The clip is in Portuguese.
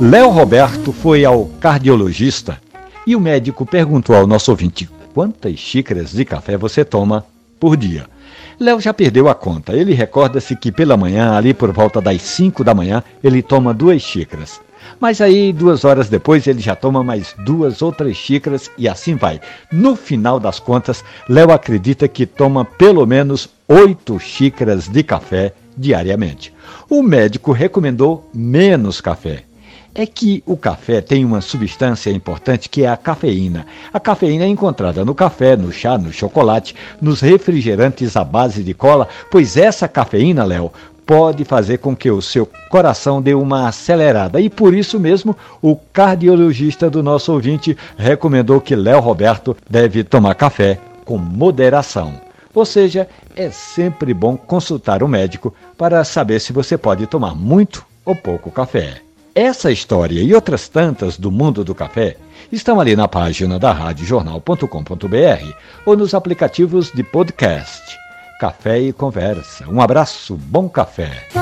Léo Roberto foi ao cardiologista e o médico perguntou ao nosso ouvinte quantas xícaras de café você toma por dia. Léo já perdeu a conta. Ele recorda-se que pela manhã, ali por volta das 5 da manhã, ele toma duas xícaras. Mas aí, duas horas depois, ele já toma mais duas outras xícaras e assim vai. No final das contas, Léo acredita que toma pelo menos oito xícaras de café diariamente. O médico recomendou menos café é que o café tem uma substância importante que é a cafeína. A cafeína é encontrada no café, no chá, no chocolate, nos refrigerantes à base de cola, pois essa cafeína, Léo, pode fazer com que o seu coração dê uma acelerada. E por isso mesmo, o cardiologista do nosso ouvinte recomendou que Léo Roberto deve tomar café com moderação. Ou seja, é sempre bom consultar o médico para saber se você pode tomar muito ou pouco café. Essa história e outras tantas do mundo do café estão ali na página da radiojornal.com.br ou nos aplicativos de podcast. Café e Conversa. Um abraço, bom café.